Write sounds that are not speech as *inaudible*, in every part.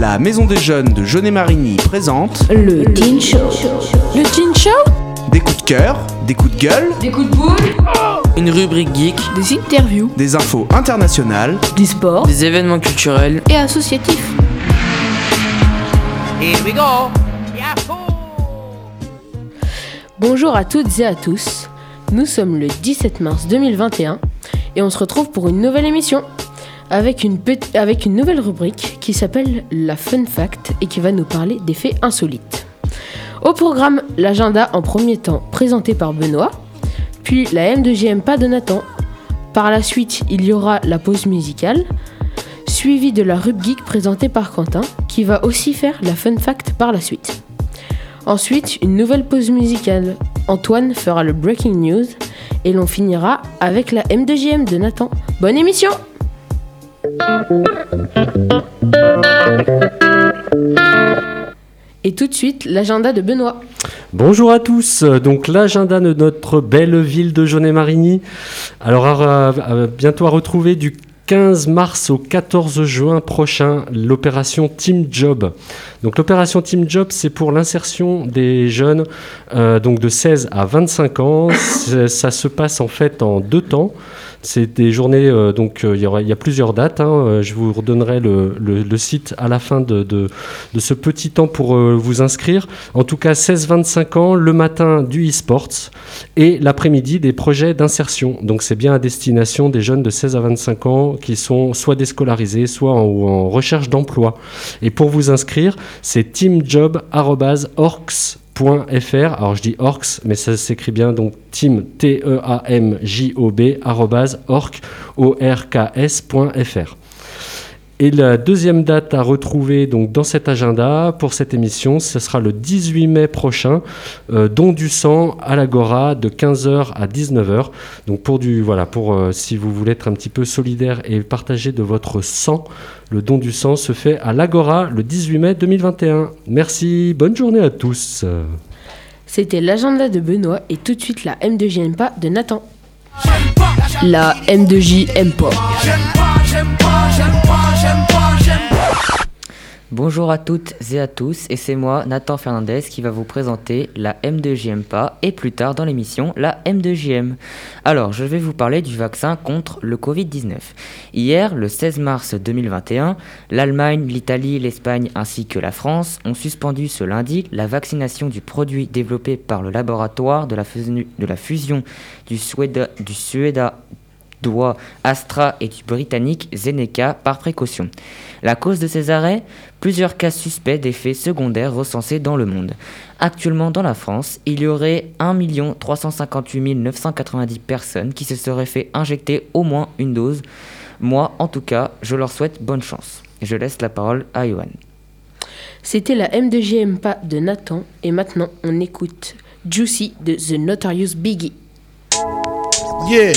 La Maison des Jeunes de Jeunet-Marigny présente Le Teen Show. Le Teen Show des coups de cœur, des coups de gueule, Des coups de boule Une rubrique geek, Des interviews des infos internationales. Du sport des événements culturels. et associatifs. Bonjour à toutes et à tous. Nous sommes le 17 mars 2021 et on se retrouve pour une nouvelle émission avec une, nouvelle rubrique qui s'appelle la Fun Fact et qui va nous parler des faits insolites. Au programme, l'agenda en premier temps présenté par Benoît, puis la M2JM pas de Nathan. Par la suite, il y aura la pause musicale, suivie de la Rub Geek présentée par Quentin, qui va aussi faire la Fun Fact par la suite. Ensuite, une nouvelle pause musicale. Antoine fera le Breaking News et l'on finira avec la M2JM de Nathan. Bonne émission Et tout de suite, l'agenda de Benoît. Bonjour à tous, donc l'agenda de notre belle ville de Jaunet-Marigny. Alors bientôt à retrouver du 15 mars au 14 juin prochain l'opération Team Job. Donc l'opération Team Job c'est pour l'insertion des jeunes euh, donc de 16 à 25 ans. Ça se passe en fait en deux temps. C'est des journées, euh, donc euh, il y, a plusieurs dates. hein. Je vous redonnerai le, site à la fin de, de- ce petit temps pour vous inscrire. En tout cas, 16-25 ans, le matin du e-sports et l'après-midi des projets d'insertion. Donc c'est bien à destination des jeunes de 16 à 25 ans qui sont soit déscolarisés, soit en, recherche d'emploi. Et pour vous inscrire, c'est teamjob.orcs .fr. Alors je dis orcs, mais ça s'écrit bien donc team t e a m j o b arrobase. Et la deuxième date à retrouver donc dans cet agenda pour cette émission, ce sera le 18 mai prochain, euh, don du sang à l'Agora de 15h à 19h. Donc pour du voilà pour euh, si vous voulez être un petit peu solidaire et partager de votre sang, le don du sang se fait à l'Agora le 18 mai 2021. Merci, bonne journée à tous. C'était l'agenda de Benoît et tout de suite la M2JM pas de Nathan. La M2JM pas. Bonjour à toutes et à tous, et c'est moi, Nathan Fernandez, qui va vous présenter la M2JM pas et plus tard dans l'émission la M2JM. Alors, je vais vous parler du vaccin contre le Covid-19. Hier, le 16 mars 2021, l'Allemagne, l'Italie, l'Espagne ainsi que la France ont suspendu ce lundi la vaccination du produit développé par le laboratoire de la, fusion- du du Suéda doigt Astra et du britannique Zeneca par précaution. La cause de ces arrêts Plusieurs cas suspects d'effets secondaires recensés dans le monde. Actuellement dans la France, il y aurait 1 358 990 personnes qui se seraient fait injecter au moins une dose. Moi, en tout cas, je leur souhaite bonne chance. Je laisse la parole à Johan. C'était la M2JM pas de Nathan et maintenant on écoute Juicy de The Notorious Biggie. Yeah,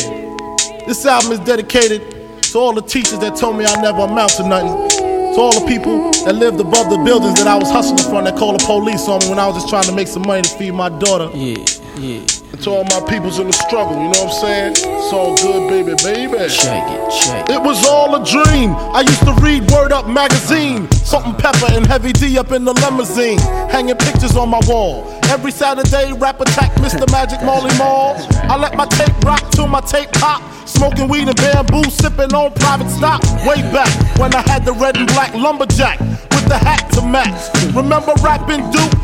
this album is dedicated to all the teachers that told me I never amount to nothing. To all the people that lived above the buildings that I was hustling from that called the police on me when I was just trying to make some money to feed my daughter. Yeah, yeah, And to all my peoples in the struggle, you know what I'm saying? It's all good, baby, baby. check it, check It It was all a dream. I used to read Word Up magazine. Salt and pepper and heavy D up in the limousine. Hanging pictures on my wall. Every Saturday, rap attack Mr. Magic Molly Mall. I let my tape rock till my tape pop. Smoking weed and bamboo, sipping on private stock. Way back when I had the red and black lumberjack with the hat to match. Remember rapping Duke?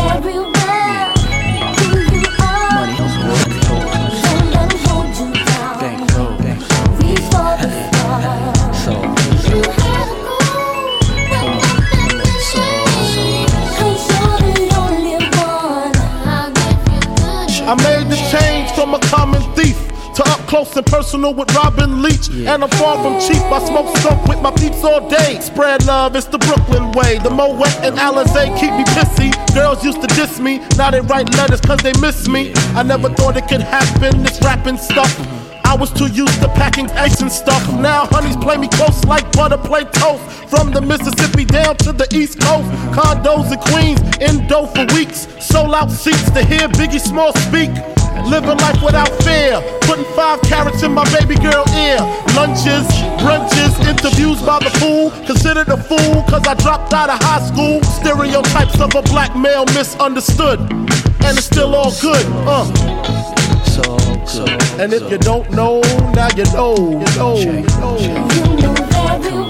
You know very well close and personal with Robin Leach. And I'm far from cheap. I smoke skunk with my peeps all day. Spread love, it's the Brooklyn way. The Moet and Alizé keep me pissy. Girls used to diss me. Now they write letters cause they miss me. I never thought it could happen, this rapping stuff. I was too used to packing ice and stuff. Now honeys play me close like butter play toast. From the Mississippi down to the East Coast. Condos in Queens, in dough for weeks. Sold out seats to hear Biggie Small speak. Living life without fear. Putting five carrots in my baby girl ear. Lunches, brunches, interviews by the pool. Considered a fool cause I dropped out of high school. Stereotypes of a black male misunderstood. And it's still all good. Uh. And if you don't know, now you know. You know. You know.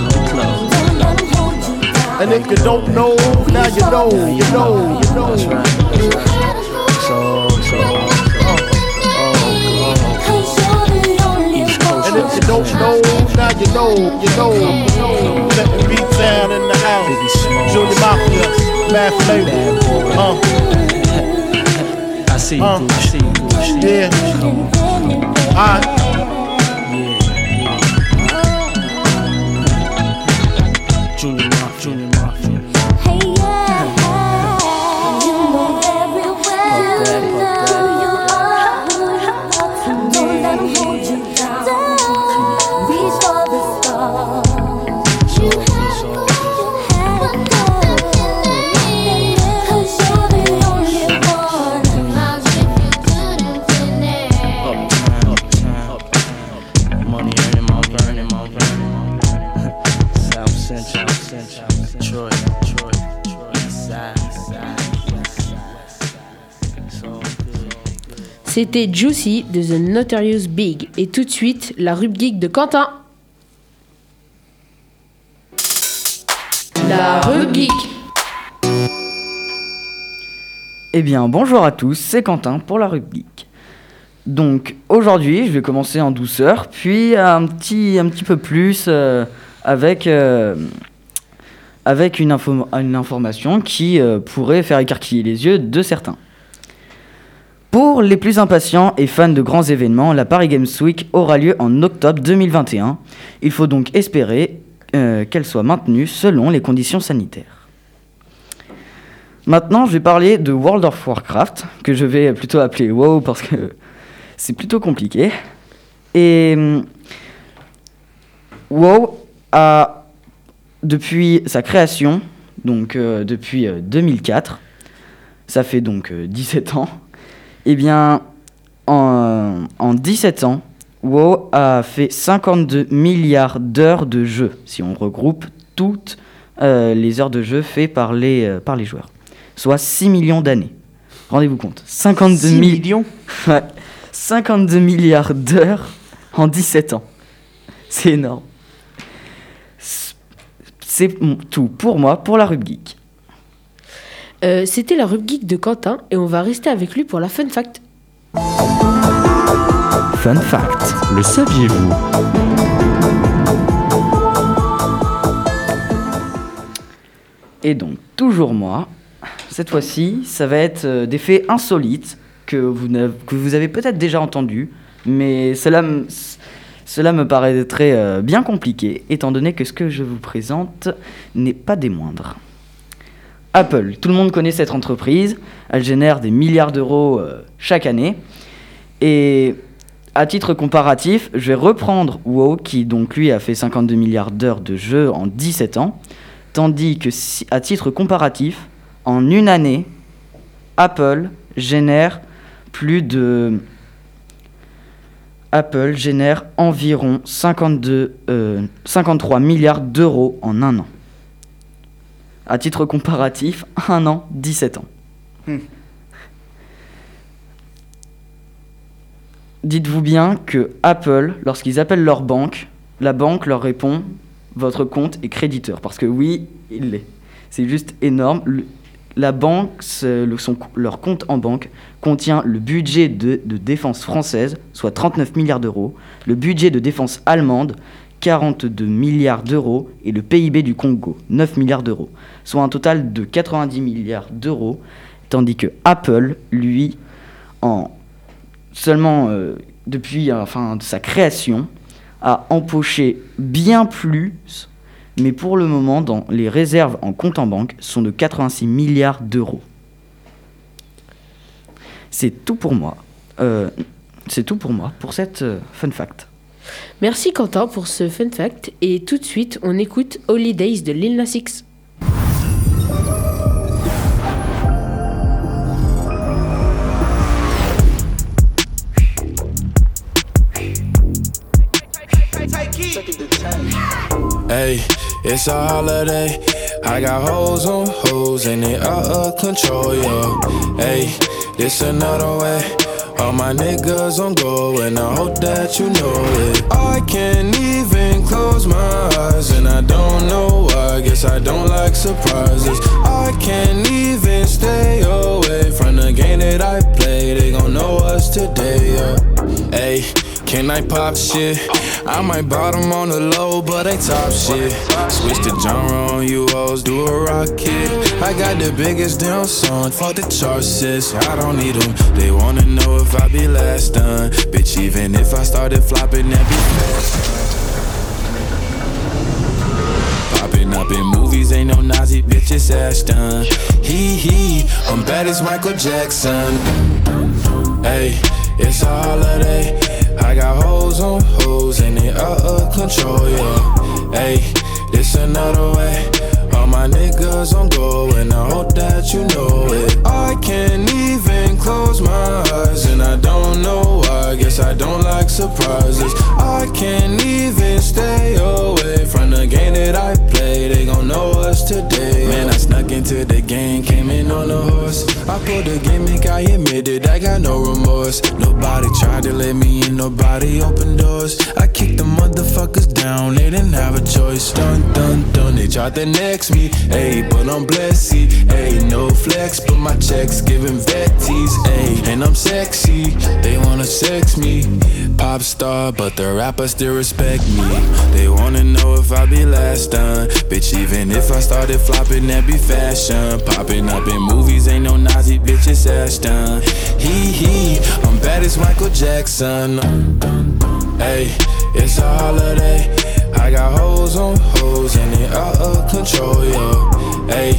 And if you don't know, now you know, you know, you know. Cause you're the only And if you don't know, now you know, you know, you know. Let the beat down in the house. Junior Mafia, Mad Flavor. Uh, I see you, Uh. I see you. I see you. yeah. Alright. C'était Juicy de The Notorious Big. Et tout de suite, la rub geek de Quentin. La rub geek. Eh bien, bonjour à tous, c'est Quentin pour la rubrique. Donc, aujourd'hui, je vais commencer en douceur, puis un petit, un petit peu plus euh, avec, euh, avec une, info- une information qui euh, pourrait faire écarquiller les yeux de certains. Pour les plus impatients et fans de grands événements, la Paris Games Week aura lieu en octobre 2021. Il faut donc espérer euh, qu'elle soit maintenue selon les conditions sanitaires. Maintenant, je vais parler de World of Warcraft, que je vais plutôt appeler WoW parce que c'est plutôt compliqué. Et WoW a, depuis sa création, donc euh, depuis euh, 2004, ça fait donc euh, 17 ans, eh bien, en, en 17 ans, WoW a fait 52 milliards d'heures de jeu, si on regroupe toutes euh, les heures de jeu faites par les, euh, par les joueurs. Soit 6 millions d'années. Rendez-vous compte. 52 6 mi- millions *laughs* Ouais. 52 milliards d'heures en 17 ans. C'est énorme. C'est tout pour moi, pour la rub geek. Euh, C'était la rub geek de Quentin et on va rester avec lui pour la fun fact. Fun fact. Le saviez-vous? Et donc, toujours moi. Cette fois-ci, ça va être euh, des faits insolites que vous, que vous avez peut-être déjà entendus, mais cela, Cela me paraîtrait euh, bien compliqué, étant donné que ce que je vous présente n'est pas des moindres. Apple, tout le monde connaît cette entreprise, elle génère des milliards d'euros euh, chaque année. Et à titre comparatif, je vais reprendre WoW, qui donc lui a fait 52 milliards d'heures de jeu en 17 ans, tandis que à titre comparatif, en une année, Apple génère plus de Apple génère environ 52, euh, 53 milliards d'euros en un an. À titre comparatif, *laughs* un an, 17 ans. Hmm. Dites-vous bien que Apple, lorsqu'ils appellent leur banque, la banque leur répond votre compte est créditeur. Parce que oui, il l'est. C'est juste énorme. La banque, leur compte en banque contient le budget de, défense française, soit 39 milliards d'euros, le budget de défense allemande, 42 milliards d'euros, et le PIB du Congo, 9 milliards d'euros, soit un total de 90 milliards d'euros, tandis que Apple, lui, en seulement euh, depuis de sa création, a empoché bien plus, mais pour le moment, dans les réserves en compte en banque sont de 86 milliards d'euros. C'est tout pour moi. Euh, c'est tout pour moi pour cette euh, fun fact. Merci Quentin pour ce fun fact. Et tout de suite, on écoute Holidays de Lil Nas X. Hey, it's a holiday. I got hoes on hoes and they out of control, yo. Hey, this another way. All my niggas on go and I hope that you know it. I can't even close my eyes and I don't know why. Guess I don't like surprises. I can't even stay away from the game that I play. They gon' know us today, yeah. Hey, can I pop shit? I might bottom on the low, but they top shit. Switch the genre on you hoes, do a rocket. I got the biggest damn song, fuck the chart sis. I don't need them. They wanna know if I be last done. Bitch, even if I started flopping, that be. Popping up in movies, ain't no Nazi bitches ass done. Hee hee, I'm bad as Michael Jackson. Hey, it's a holiday. I got hoes on hoes and they out of control, yeah. Hey, this another way. All my niggas on go and I hope that you know it. I can't even close my eyes and I don't know why. Guess I don't like surprises. I can't even stay away from the game that I play. They gon' know us today. Man, I snuck into the game, came in on a horse. I pulled the gimmick, I admitted I got no remorse. Nobody tried to let me in, nobody opened doors. I kicked the motherfuckers down, they didn't have a choice. Dun dun dun, they tried to next me. Ayy, but I'm blessed, flex, but my checks giving vetties, ayy. And I'm sexy, they wanna sex me. Pop star, but the rappers still respect me. They wanna know if I be last done. Bitch, even if I started flopping, that be fashion. Popping up in movies, ain't no Nazi bitches ass done. Hee hee, I'm bad as Michael Jackson. Hey, it's a holiday. I got hoes on hoes and they out of control, yo. Hey,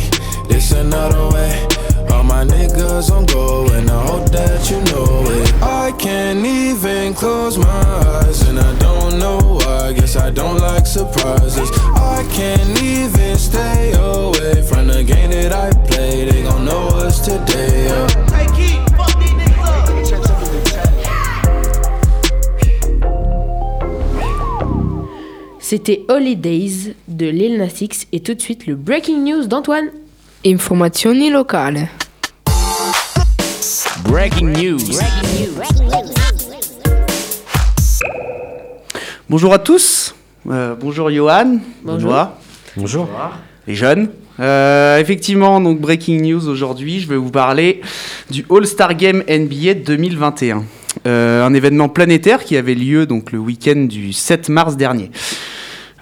this another way. All my niggas on go and I hope that you know it. I can't even close my eyes and I don't know why. Guess I don't like surprises. I can't even stay away from the game that I play. They gon' know us today, yo. C'était Holidays de Lil Nas X. Et tout de suite, le breaking news d'Antoine. Informazioni locali. Breaking news. Bonjour à tous. Euh, bonjour Johan. Bonjour. Benoît, Bonjour. les jeunes. Euh, effectivement, donc breaking news aujourd'hui, je vais vous parler du All-Star Game NBA 2021. Euh, un événement planétaire qui avait lieu donc le week-end du 7 mars dernier.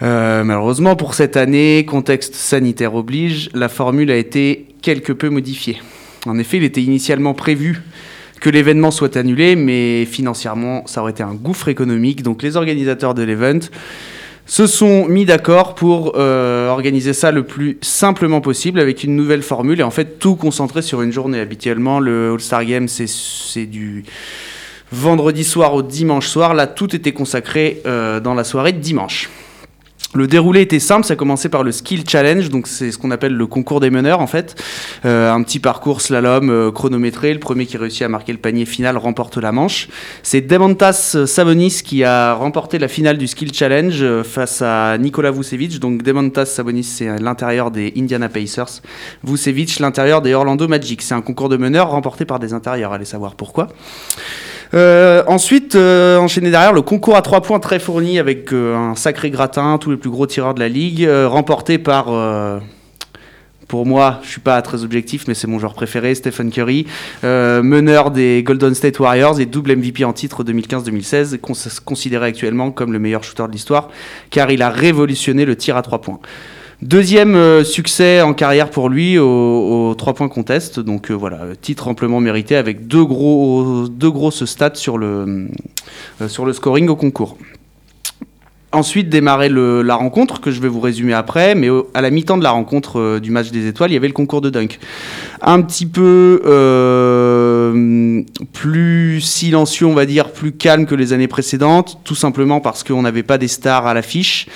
Euh, malheureusement pour cette année, contexte sanitaire oblige, la formule a été quelque peu modifiée. En effet, il était initialement prévu que l'événement soit annulé, mais financièrement, ça aurait été un gouffre économique. Donc les organisateurs de l'event se sont mis d'accord pour euh, organiser ça le plus simplement possible avec une nouvelle formule et en fait tout concentré sur une journée. Habituellement, le All-Star Game, c'est- c'est du vendredi soir au dimanche soir. Là, tout était consacré euh, dans la soirée de dimanche. Le déroulé était simple, ça commençait par le Skill Challenge, donc c'est ce qu'on appelle le concours des meneurs en fait. Euh, un petit parcours slalom euh, chronométré, le premier qui réussit à marquer le panier final remporte la manche. C'est Demontas Sabonis qui a remporté la finale du Skill Challenge euh, face à Nikola Vucevic. Donc Demontas Sabonis c'est l'intérieur des Indiana Pacers, Vucevic l'intérieur des Orlando Magic. C'est un concours de meneurs remporté par des intérieurs, allez savoir pourquoi. Euh, ensuite, euh, enchaîné derrière, le concours à trois points très fourni avec euh, un sacré gratin, tous les plus gros tireurs de la ligue, remporté par, pour moi, je suis pas très objectif, mais c'est mon joueur préféré, Stephen Curry, meneur des Golden State Warriors et double MVP en titre 2015-2016, cons- considéré actuellement comme le meilleur shooter de l'histoire, car il a révolutionné le tir à trois points. Deuxième euh, succès en carrière pour lui au, au 3 points contest. Donc euh, voilà, titre amplement mérité avec deux, gros, deux grosses stats sur le, euh, sur le scoring au concours. Ensuite, démarrer le- la rencontre, que je vais vous résumer après, mais à la mi-temps de la rencontre du match des étoiles, il y avait le concours de dunk. Un petit peu euh, plus silencieux, on va dire, plus calme que les années précédentes, tout simplement parce qu'on n'avait pas des stars à l'affiche,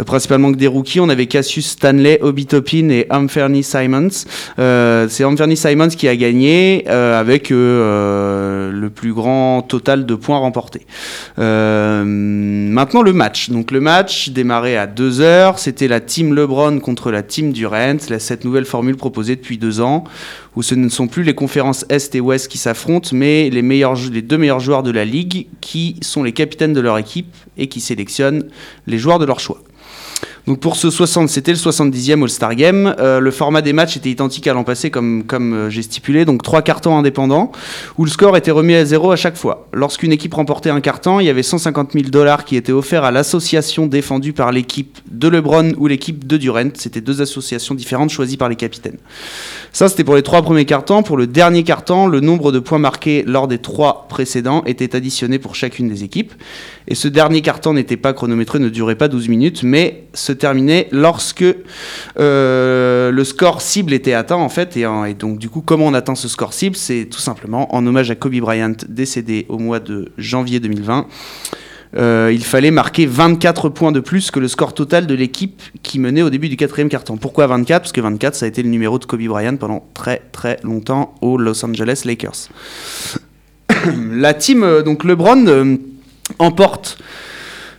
euh, principalement que des rookies. On avait Cassius Stanley, Obi Toppin et Anthony Simons. Euh, C'est Anthony Simons qui a gagné avec le plus grand total de points remportés. Euh, maintenant le match. Donc le match démarrait à 2h, c'était la team LeBron contre la team Durant, cette nouvelle formule proposée depuis deux ans, où ce ne sont plus les conférences Est et Ouest qui s'affrontent, mais les deux meilleurs joueurs de la ligue qui sont les capitaines de leur équipe et qui sélectionnent les joueurs de leur choix. Donc pour ce 60, c'était le 70e All-Star Game. Euh, le format des matchs était identique à l'an passé, comme, comme euh, j'ai stipulé, donc trois cartons indépendants, où le score était remis à zéro à chaque fois. Lorsqu'une équipe remportait un carton, il y avait 150 000 dollars qui étaient offerts à l'association défendue par l'équipe de LeBron ou l'équipe de Durant. C'était deux associations différentes choisies par les capitaines. Ça, c'était pour les trois premiers cartons. Pour le dernier carton, le nombre de points marqués lors des trois précédents était additionné pour chacune des équipes. Et ce dernier carton n'était pas chronométré, ne durait pas 12 minutes, mais se terminait lorsque euh, le score cible était atteint, en fait. Et donc, du coup, comment on atteint ce score cible? C'est tout simplement en hommage à Kobe Bryant, décédé au mois de janvier 2020. Euh, il fallait marquer 24 points de plus que le score total de l'équipe qui menait au début du quatrième carton. Pourquoi 24 Parce que 24, ça a été le numéro de Kobe Bryant pendant très très longtemps aux Los Angeles Lakers. *coughs* La team, euh, donc LeBron, euh, emporte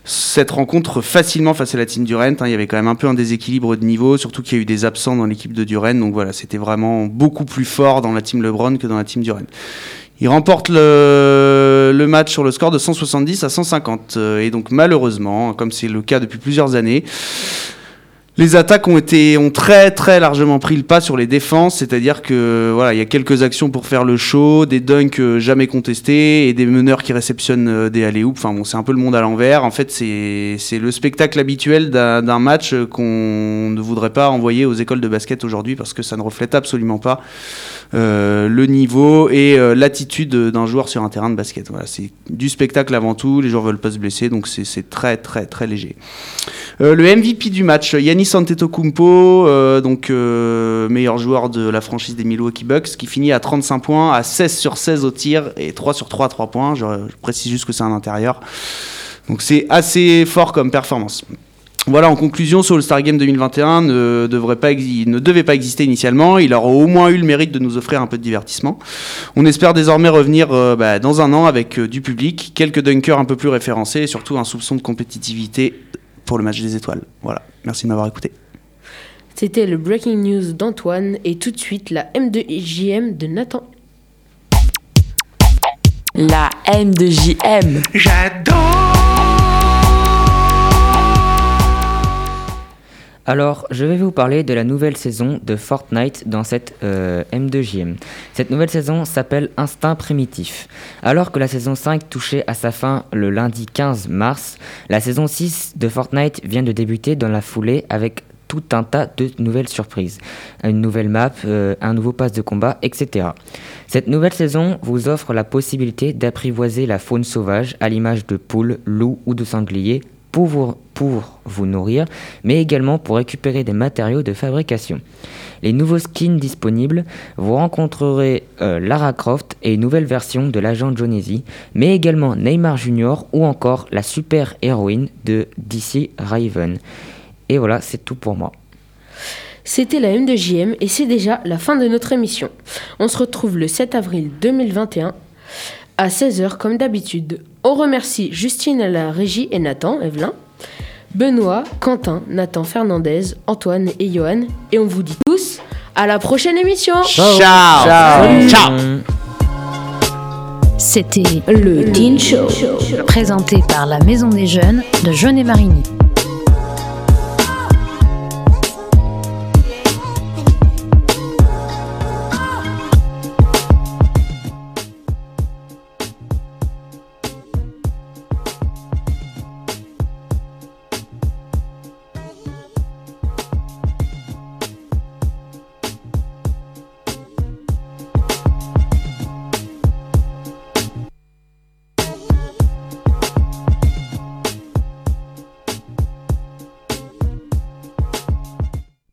cette rencontre facilement face à la team Durant. hein. Il y avait quand même un peu un déséquilibre de niveau, surtout qu'il y a eu des absents dans l'équipe de Durant. Donc voilà, c'était vraiment beaucoup plus fort dans la team LeBron que dans la team Durant. Il remporte le, match sur le score de 170 à 150. Euh, Et donc malheureusement, comme c'est le cas depuis plusieurs années, les attaques ont été ont très très largement pris le pas sur les défenses, c'est-à-dire que voilà, il y a quelques actions pour faire le show, des dunks euh, jamais contestés et des meneurs qui réceptionnent euh, des alley Enfin bon, c'est un peu le monde à l'envers. En fait, c'est c'est le spectacle habituel d'un match euh, qu'on ne voudrait pas envoyer aux écoles de basket aujourd'hui parce que ça ne reflète absolument pas le niveau et l'attitude d'un joueur sur un terrain de basket. Voilà, c'est du spectacle avant tout. Les joueurs veulent pas se blesser, donc c'est très très très léger. Le MVP du match, Yannis Antetokounmpo, euh, donc euh, meilleur joueur de la franchise des Milwaukee Bucks, qui finit à 35 points, à 16 sur 16 au tir et 3 sur 3 à 3 points. Je, précise juste que c'est un intérieur. Donc c'est assez fort comme performance. Voilà, en conclusion, ce All-Star Game 2021 ne, devrait pas ne devait pas exister initialement. Il aura au moins eu le mérite de nous offrir un peu de divertissement. On espère désormais revenir euh, bah, dans un an avec du public, quelques dunkers un peu plus référencés et surtout un soupçon de compétitivité pour le match des étoiles. Voilà, merci de m'avoir écouté. C'était le Breaking News d'Antoine et tout de suite la M2JM de Nathan. La M2JM. Alors, je vais vous parler de la nouvelle saison de Fortnite dans cette euh, M2JM. Cette nouvelle saison s'appelle Instinct Primitif. Alors que la saison 5 touchait à sa fin le lundi 15 mars, la saison 6 de Fortnite vient de débuter dans la foulée avec tout un tas de nouvelles surprises. Une nouvelle map, euh, un nouveau pass de combat, etc. Cette nouvelle saison vous offre la possibilité d'apprivoiser la faune sauvage à l'image de poules, loups ou de sangliers pour vous, pour vous nourrir, mais également pour récupérer des matériaux de fabrication. Les nouveaux skins disponibles, vous rencontrerez euh, Lara Croft et une nouvelle version de l'agent Jonesy, mais également Neymar Junior ou encore la super héroïne de DC Raven. Et voilà, c'est tout pour moi. C'était la M2JM et c'est déjà la fin de notre émission. On se retrouve le 7 avril 2021 à 16h comme d'habitude. On remercie Justine à la régie et Nathan, Evelyn, Benoît, Quentin, Nathan Fernandez, Antoine et Johan. Et on vous dit tous à la prochaine émission. Ciao. Ciao. Ciao. C'était le Teen Show, présenté par la Maison des Jeunes de Jeunet-Marigny.